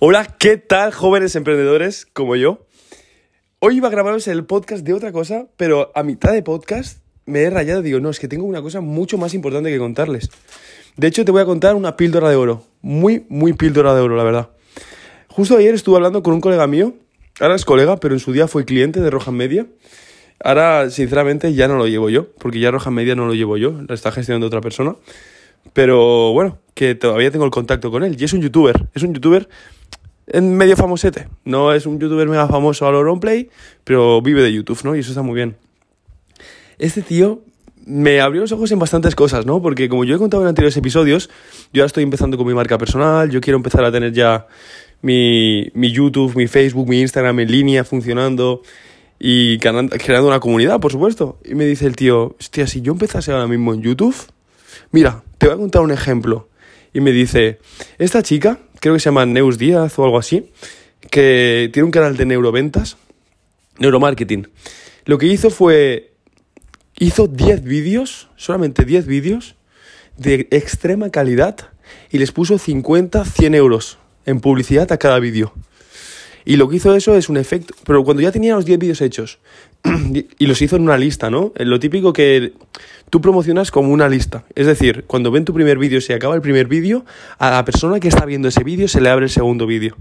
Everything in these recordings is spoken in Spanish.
Hola, ¿qué tal jóvenes emprendedores como yo? Hoy iba a grabaros el podcast de otra cosa, pero a mitad de podcast me he rayado y digo, no, es que tengo una cosa mucho más importante que contarles. De hecho, te voy a contar una píldora de oro. Muy, muy píldora de oro, la verdad. Justo ayer estuve hablando con un colega mío, ahora es colega, pero en su día fue cliente de Roja Media. Ahora, sinceramente, ya no lo llevo yo, porque ya Roja Media no lo llevo yo, la está gestionando otra persona. Pero bueno, que todavía tengo el contacto con él. Y es un youtuber, es un youtuber medio famosete. No es un youtuber mega famoso a play, pero vive de YouTube, ¿no? Y eso está muy bien. Este tío me abrió los ojos en bastantes cosas, ¿no? Porque como yo he contado en anteriores episodios, yo ya estoy empezando con mi marca personal, yo quiero empezar a tener ya mi, mi YouTube, mi Facebook, mi Instagram en línea funcionando y creando una comunidad, por supuesto. Y me dice el tío, hostia, si yo empezase ahora mismo en YouTube, mira, te voy a contar un ejemplo. Y me dice, esta chica, creo que se llama Neus Díaz o algo así, que tiene un canal de neuroventas, neuromarketing. Lo que hizo fue, hizo 10 vídeos, solamente 10 vídeos, de extrema calidad y les puso 50, 100 euros en publicidad a cada vídeo. Y lo que hizo eso es un efecto. Pero cuando ya tenía los 10 vídeos hechos y los hizo en una lista, ¿no? Lo típico que tú promocionas como una lista. Es decir, cuando ven tu primer vídeo, se acaba el primer vídeo, a la persona que está viendo ese vídeo se le abre el segundo vídeo.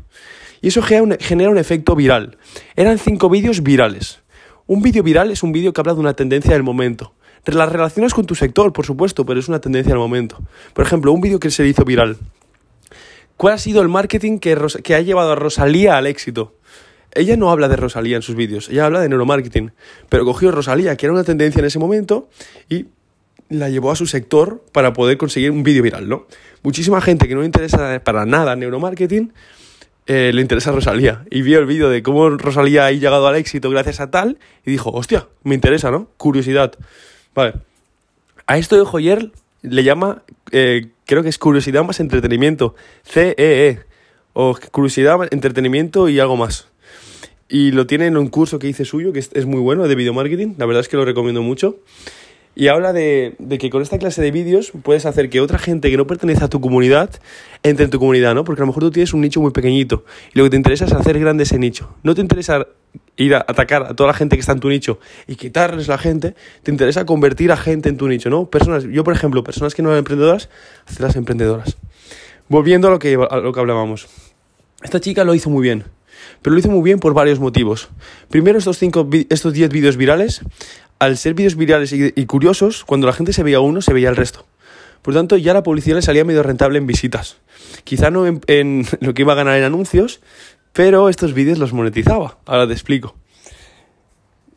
Y eso genera un, efecto viral. Eran cinco vídeos virales. Un vídeo viral es un vídeo que habla de una tendencia del momento. Las relacionas con tu sector, por supuesto, pero es una tendencia del momento. Por ejemplo, un vídeo que se hizo viral. ¿Cuál ha sido el marketing que ha llevado a Rosalía al éxito? Ella no habla de Rosalía en sus vídeos, ella habla de neuromarketing, pero cogió Rosalía, que era una tendencia en ese momento, y la llevó a su sector para poder conseguir un vídeo viral, ¿no? Muchísima gente que no le interesa para nada neuromarketing, eh, le interesa Rosalía. Y vio el vídeo de cómo Rosalía ha llegado al éxito gracias a tal, y dijo, hostia, me interesa, ¿no? Curiosidad. Vale. A esto de Joyer le llama, eh, creo que es curiosidad más entretenimiento, CEE, e, o curiosidad, entretenimiento y algo más. Y lo tiene en un curso que hice suyo, que es, muy bueno, de video marketing, la verdad es que lo recomiendo mucho. Y habla de, que con esta clase de vídeos puedes hacer que otra gente que no pertenece a tu comunidad entre en tu comunidad, ¿no? Porque a lo mejor tú tienes un nicho muy pequeñito y lo que te interesa es hacer grande ese nicho. No te interesa ir a atacar a toda la gente que está en tu nicho y quitarles la gente, te interesa convertir a gente en tu nicho, ¿no? Personas, yo por ejemplo, personas que no eran emprendedoras, hacerlas emprendedoras. Volviendo a lo que, a lo que hablábamos. Esta chica lo hizo muy bien, pero lo hizo muy bien por varios motivos. Primero, estos, cinco, estos 10 vídeos virales, al ser vídeos virales y, curiosos, cuando la gente se veía uno, se veía el resto. Por tanto, ya la publicidad le salía medio rentable en visitas. Quizá no en, lo que iba a ganar en anuncios, pero estos vídeos los monetizaba. Ahora te explico.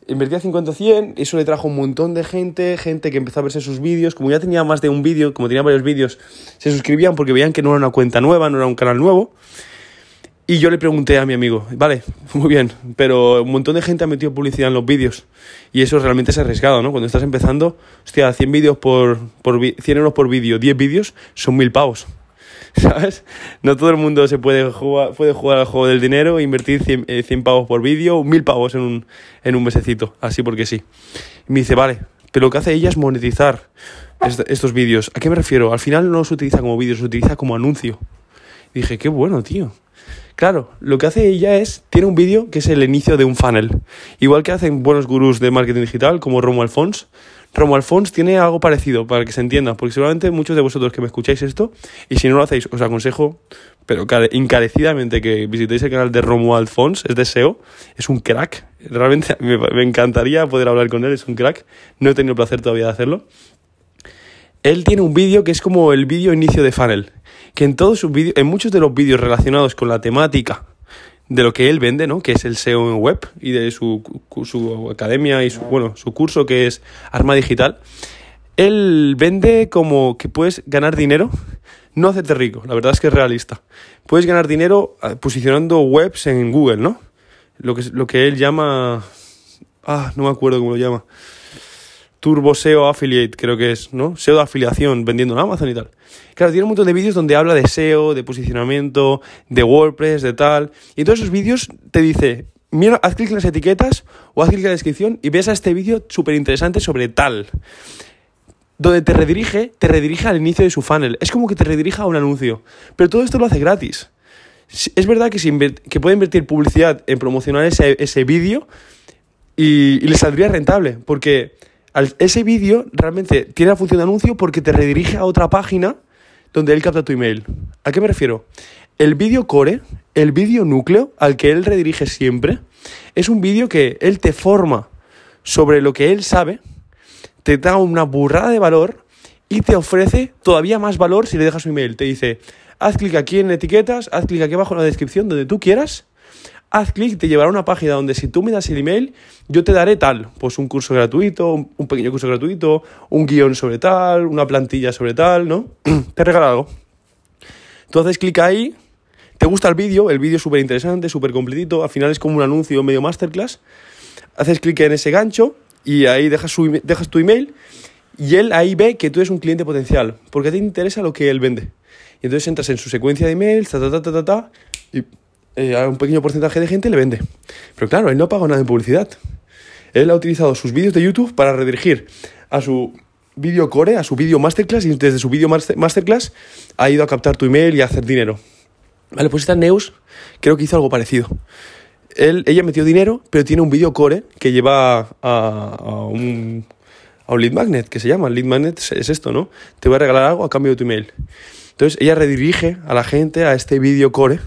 Invertía 50 100, eso le trajo un montón de gente, gente que empezó a verse sus vídeos. Como ya tenía más de un vídeo, como tenía varios vídeos, se suscribían porque veían que no era una cuenta nueva, no era un canal nuevo. Y yo le pregunté a mi amigo, vale, muy bien, pero un montón de gente ha metido publicidad en los vídeos. Y eso realmente es arriesgado, ¿no? Cuando estás empezando, hostia, 100 vídeos por, por 100 euros por vídeo, 10 vídeos, son mil pavos. ¿sabes? No todo el mundo se puede jugar, puede jugar al juego del dinero e invertir 100, 100 eh, pavos por vídeo, 1000 pavos en un, en un mesecito, así porque sí. Y me dice, vale, pero lo que hace ella es monetizar estos vídeos. ¿A qué me refiero? Al final no se utiliza como vídeo, se utiliza como anuncio. Y dije, qué bueno, tío. Claro, lo que hace ella es, tiene un vídeo que es el inicio de un funnel. Igual que hacen buenos gurús de marketing digital como Romo Alfons, Romo Alfons tiene algo parecido, para que se entienda, porque seguramente muchos de vosotros que me escucháis esto, y si no lo hacéis, os aconsejo, pero encarecidamente que visitéis el canal de Romo Alfons, es de SEO, es un crack, realmente me, me encantaría poder hablar con él, es un crack, no he tenido el placer todavía de hacerlo. Él tiene un vídeo que es como el vídeo inicio de funnel, que en todos sus vídeos, en muchos de los vídeos relacionados con la temática de lo que él vende, ¿no? Que es el SEO en web y de su, su academia y su, bueno, su curso que es Arma Digital. Él vende como que puedes ganar dinero, no hacerte rico, la verdad es que es realista. Puedes ganar dinero ah, posicionando webs en Google, ¿no? Lo que, lo que él llama... Ah, no me acuerdo cómo lo llama. Turbo SEO Affiliate, creo que es, ¿no? SEO de afiliación, vendiendo en Amazon y tal. Claro, tiene un montón de vídeos donde habla de SEO, de posicionamiento, de WordPress, de tal. Y en todos esos vídeos te dice, mira, haz clic en las etiquetas o haz clic en la descripción y ves a este vídeo súper interesante sobre tal. Donde te redirige, te redirige al inicio de su funnel. Es como que te redirige a un anuncio. Pero todo esto lo hace gratis. Es verdad que, que puede invertir publicidad en promocionar ese, ese vídeo y, y le saldría rentable, porque ese vídeo realmente tiene la función de anuncio porque te redirige a otra página donde él capta tu email. ¿A qué me refiero? El vídeo core, el vídeo núcleo al que él redirige siempre, es un vídeo que él te forma sobre lo que él sabe, te da una burrada de valor y te ofrece todavía más valor si le dejas su email. Te dice, haz clic aquí en etiquetas, haz clic aquí abajo en la descripción donde tú quieras haz clic, te llevará a una página donde si tú me das el email, yo te daré tal, pues un curso gratuito, un pequeño curso gratuito, un guion sobre tal, una plantilla sobre tal, ¿no? te regala algo. Tú haces clic ahí, te gusta el vídeo, el vídeo es súper interesante, súper completito, al final es como un anuncio medio masterclass, haces clic en ese gancho y ahí dejas, su, dejas tu email y él ahí ve que tú eres un cliente potencial, porque te interesa lo que él vende. Y entonces entras en su secuencia de emails, ta, ta, ta, ta, ta, ta y eh, a un pequeño porcentaje de gente le vende. Pero claro, él no paga nada de publicidad. Él ha utilizado sus vídeos de YouTube para redirigir a su vídeo core, a su vídeo masterclass, y desde su vídeo masterclass ha ido a captar tu email y a hacer dinero. Vale, pues esta Neus creo que hizo algo parecido. Él, ella metió dinero, pero tiene un vídeo core que lleva a, a, un, a un lead magnet, que se llama. lead magnet es esto, ¿no? Te voy a regalar algo a cambio de tu email. Entonces ella redirige a la gente a este vídeo core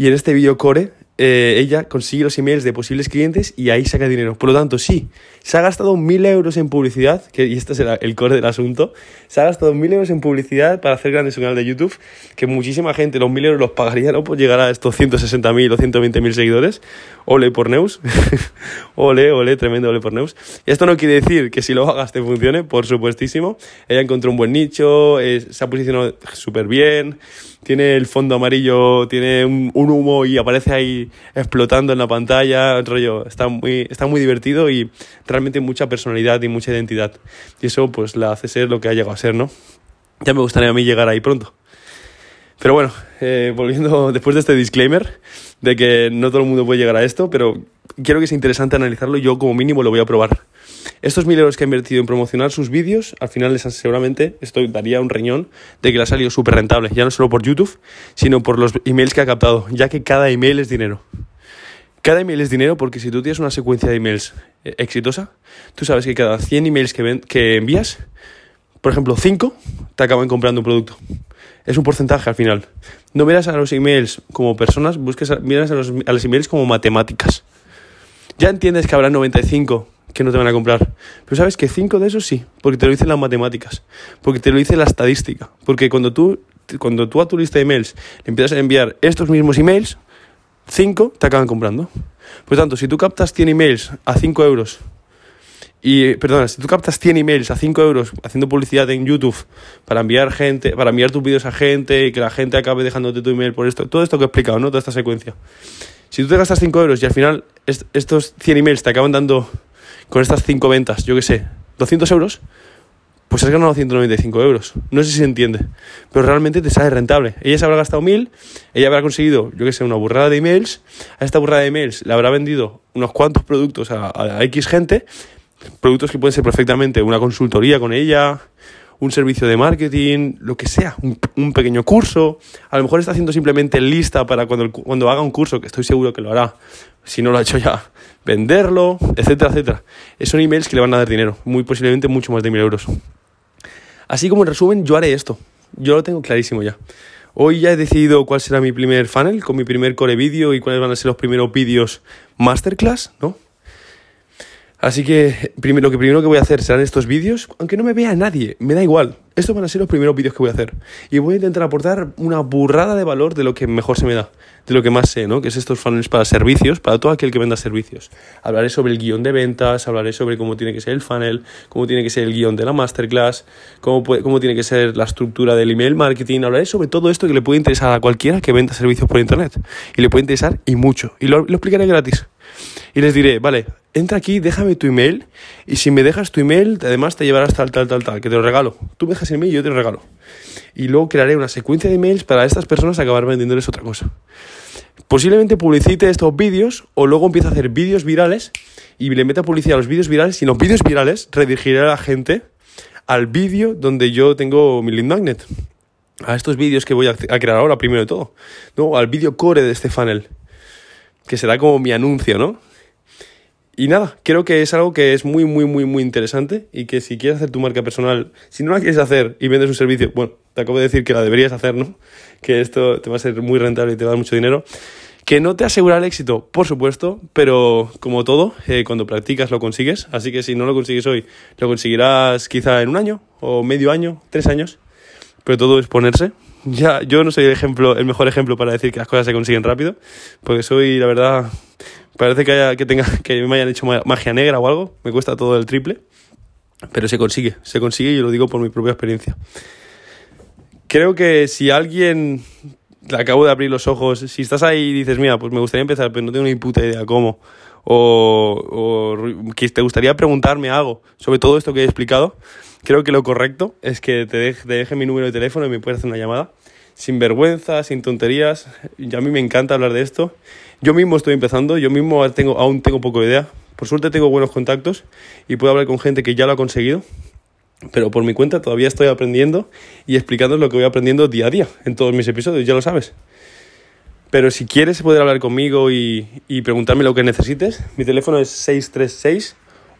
y en este vídeo core eh, ella consigue los emails de posibles clientes y ahí saca dinero. Por lo tanto, sí, se ha gastado mil euros en publicidad, que, y este es el, core del asunto, se ha gastado mil euros en publicidad para hacer grande su canal de YouTube, que muchísima gente los mil euros los pagaría, ¿no? Por llegar a estos 160.000 o 120.000 seguidores. Ole por Neus. ole, ole, tremendo ole por Neus. Y esto no quiere decir que si lo hagas te funcione, por supuestísimo. Ella encontró un buen nicho, se ha posicionado súper bien tiene el fondo amarillo, tiene un, humo y aparece ahí explotando en la pantalla, rollo, está muy, está muy divertido y realmente mucha personalidad y mucha identidad. Y eso pues la hace ser lo que ha llegado a ser, ¿no? Ya me gustaría a mí llegar ahí pronto. Pero bueno, eh, volviendo después de este disclaimer de que no todo el mundo puede llegar a esto, pero quiero que sea interesante analizarlo yo como mínimo lo voy a probar. Estos mil euros que ha invertido en promocionar sus vídeos, al final les seguramente esto daría un reñón de que le ha salido súper rentable, ya no solo por YouTube, sino por los emails que ha captado, ya que cada email es dinero. Cada email es dinero porque si tú tienes una secuencia de emails eh, exitosa, tú sabes que cada 100 emails que, que envías, por ejemplo, 5 te acaban comprando un producto. Es un porcentaje al final. No miras a los emails como personas, busques miras a los emails como matemáticas. Ya entiendes que habrá 95 que no te van a comprar. Pero sabes que 5 de esos sí, porque te lo dicen las matemáticas, porque te lo dice la estadística. Porque cuando tú, cuando tú a tu lista de emails le empiezas a enviar estos mismos emails, 5 te acaban comprando. Por tanto, si tú captas 100 emails a 5 euros, y perdona, si tú captas 100 emails a 5 euros haciendo publicidad en YouTube para enviar gente, para enviar tus vídeos a gente y que la gente acabe dejándote tu email por esto, todo esto que he explicado, ¿no? Toda esta secuencia. Si tú te gastas 5 euros y al final estos 100 emails te acaban dando con estas 5 ventas, yo qué sé, 200 euros, pues has ganado 195 euros. No sé si se entiende, pero realmente te sale rentable. Ella se habrá gastado 1000, ella habrá conseguido, yo qué sé, una burrada de emails. A esta burrada de emails le habrá vendido unos cuantos productos a, a X gente, productos que pueden ser perfectamente una consultoría con ella, un servicio de marketing, lo que sea, un, pequeño curso. A lo mejor está haciendo simplemente lista para cuando, cuando haga un curso, que estoy seguro que lo hará, si no lo ha hecho ya, venderlo, etcétera, etcétera. Son emails que le van a dar dinero, muy posiblemente mucho más de mil euros. Así como en resumen, yo haré esto. Yo lo tengo clarísimo ya. Hoy ya he decidido cuál será mi primer funnel con mi primer core vídeo y cuáles van a ser los primeros vídeos masterclass, ¿no? Así que lo que primero que voy a hacer serán estos vídeos, aunque no me vea nadie, me da igual. Estos van a ser los primeros vídeos que voy a hacer. Y voy a intentar aportar una burrada de valor de lo que mejor se me da, de lo que más sé, ¿no? Que es estos funnels para servicios, para todo aquel que venda servicios. Hablaré sobre el guion de ventas, hablaré sobre cómo tiene que ser el funnel, cómo tiene que ser el guion de la masterclass, cómo, cómo tiene que ser la estructura del email marketing. Hablaré sobre todo esto que le puede interesar a cualquiera que venda servicios por internet. Y le puede interesar y mucho. Y lo explicaré gratis. Y les diré, vale, entra aquí, déjame tu email y si me dejas tu email, además te llevarás tal, tal, tal, tal, que te lo regalo. Tú me dejas el email y yo te lo regalo. Y luego crearé una secuencia de emails para estas personas acabar vendiéndoles otra cosa. Posiblemente publicite estos vídeos o luego empiece a hacer vídeos virales y le meta publicidad a los vídeos virales y en los vídeos virales redirigiré a la gente al vídeo donde yo tengo mi lead magnet. a estos vídeos que voy a, crear ahora, primero de todo, ¿no? Al vídeo core de este funnel, que será como mi anuncio, ¿no? Y nada, creo que es algo que es muy, muy, muy, muy interesante y que si quieres hacer tu marca personal, si no la quieres hacer y vendes un servicio, bueno, te acabo de decir que la deberías hacer, ¿no? Que esto te va a ser muy rentable y te va a dar mucho dinero. Que no te asegura el éxito, por supuesto, pero como todo, eh, cuando practicas lo consigues. Así que si no lo consigues hoy, lo conseguirás quizá en un año, o medio año, tres años. Pero todo es ponerse. Ya, yo no soy el ejemplo, el mejor ejemplo para decir que las cosas se consiguen rápido, porque soy, la verdad, parece que, haya, que, tenga, que me hayan hecho magia negra o algo. Me cuesta todo el triple, pero se consigue, se consigue y lo digo por mi propia experiencia. Creo que si alguien le acabo de abrir los ojos. Si estás ahí y dices, mira, pues me gustaría empezar, pero no tengo ni puta idea cómo, o, o que te gustaría preguntarme algo sobre todo esto que he explicado, creo que lo correcto es que te deje, te deje mi número de teléfono y me puedes hacer una llamada. Sin vergüenza, sin tonterías. Y a mí me encanta hablar de esto. Yo mismo estoy empezando, yo mismo tengo, aún tengo poco de idea. Por suerte tengo buenos contactos y puedo hablar con gente que ya lo ha conseguido pero por mi cuenta todavía estoy aprendiendo y explicando lo que voy aprendiendo día a día en todos mis episodios, ya lo sabes. Pero si quieres poder hablar conmigo y, y preguntarme lo que necesites, mi teléfono es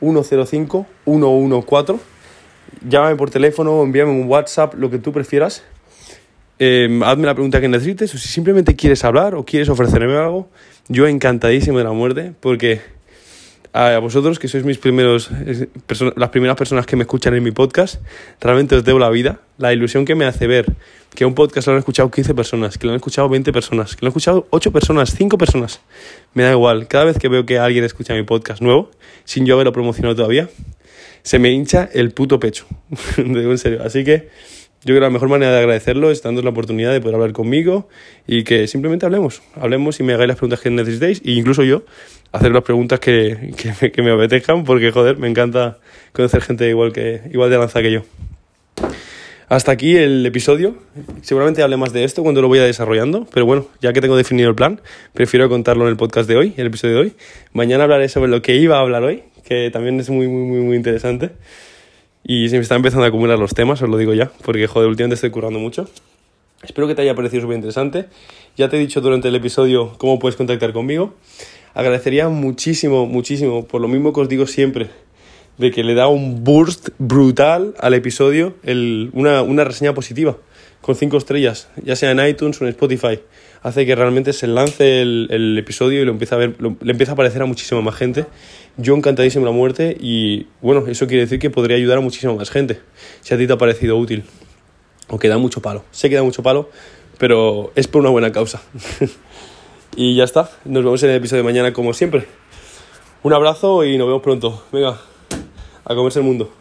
636-105-114. Llámame por teléfono envíame un WhatsApp, lo que tú prefieras. Em, hazme la pregunta que necesites o si simplemente quieres hablar o quieres ofrecerme algo, yo encantadísimo de la muerte porque a vosotros, que sois mis primeros, las primeras personas que me escuchan en mi podcast, realmente os debo la vida, la ilusión que me hace ver que un podcast lo han escuchado 15 personas, que lo han escuchado 20 personas, que lo han escuchado 8 personas, 5 personas. Me da igual, cada vez que veo que alguien escucha mi podcast nuevo, sin yo haberlo promocionado todavía, se me hincha el puto pecho. en serio. Así que yo creo que la mejor manera de agradecerlo es dándos la oportunidad de poder hablar conmigo y que simplemente hablemos. Hablemos y me hagáis las preguntas que necesitéis e incluso yo hacer las preguntas que, que, que me apetezcan porque, joder, me encanta conocer gente igual, que, igual de lanza que yo. Hasta aquí el episodio. Seguramente hable más de esto cuando lo voy a desarrollando, pero bueno, ya que tengo definido el plan, prefiero contarlo en el podcast de hoy, el episodio de hoy. Mañana hablaré sobre lo que iba a hablar hoy, que también es muy, muy, muy, muy interesante. Y se me están empezando a acumular los temas, os lo digo ya, porque joder, últimamente estoy currando mucho. Espero que te haya parecido súper interesante. Ya te he dicho durante el episodio cómo puedes contactar conmigo. Agradecería muchísimo, muchísimo, por lo mismo que os digo siempre, de que le da un burst brutal al episodio el, una, una reseña positiva con cinco estrellas, ya sea en iTunes o en Spotify. Hace que realmente se lance el, el episodio y lo empieza a ver, le empieza a aparecer a muchísima más gente yo encantadísimo la muerte y bueno, eso quiere decir que podría ayudar a muchísima más gente, si a ti te ha parecido útil. O que da mucho palo. Sé que da mucho palo, pero es por una buena causa. y ya está, nos vemos en el episodio de mañana como siempre. Un abrazo y nos vemos pronto. Venga, a comerse el mundo.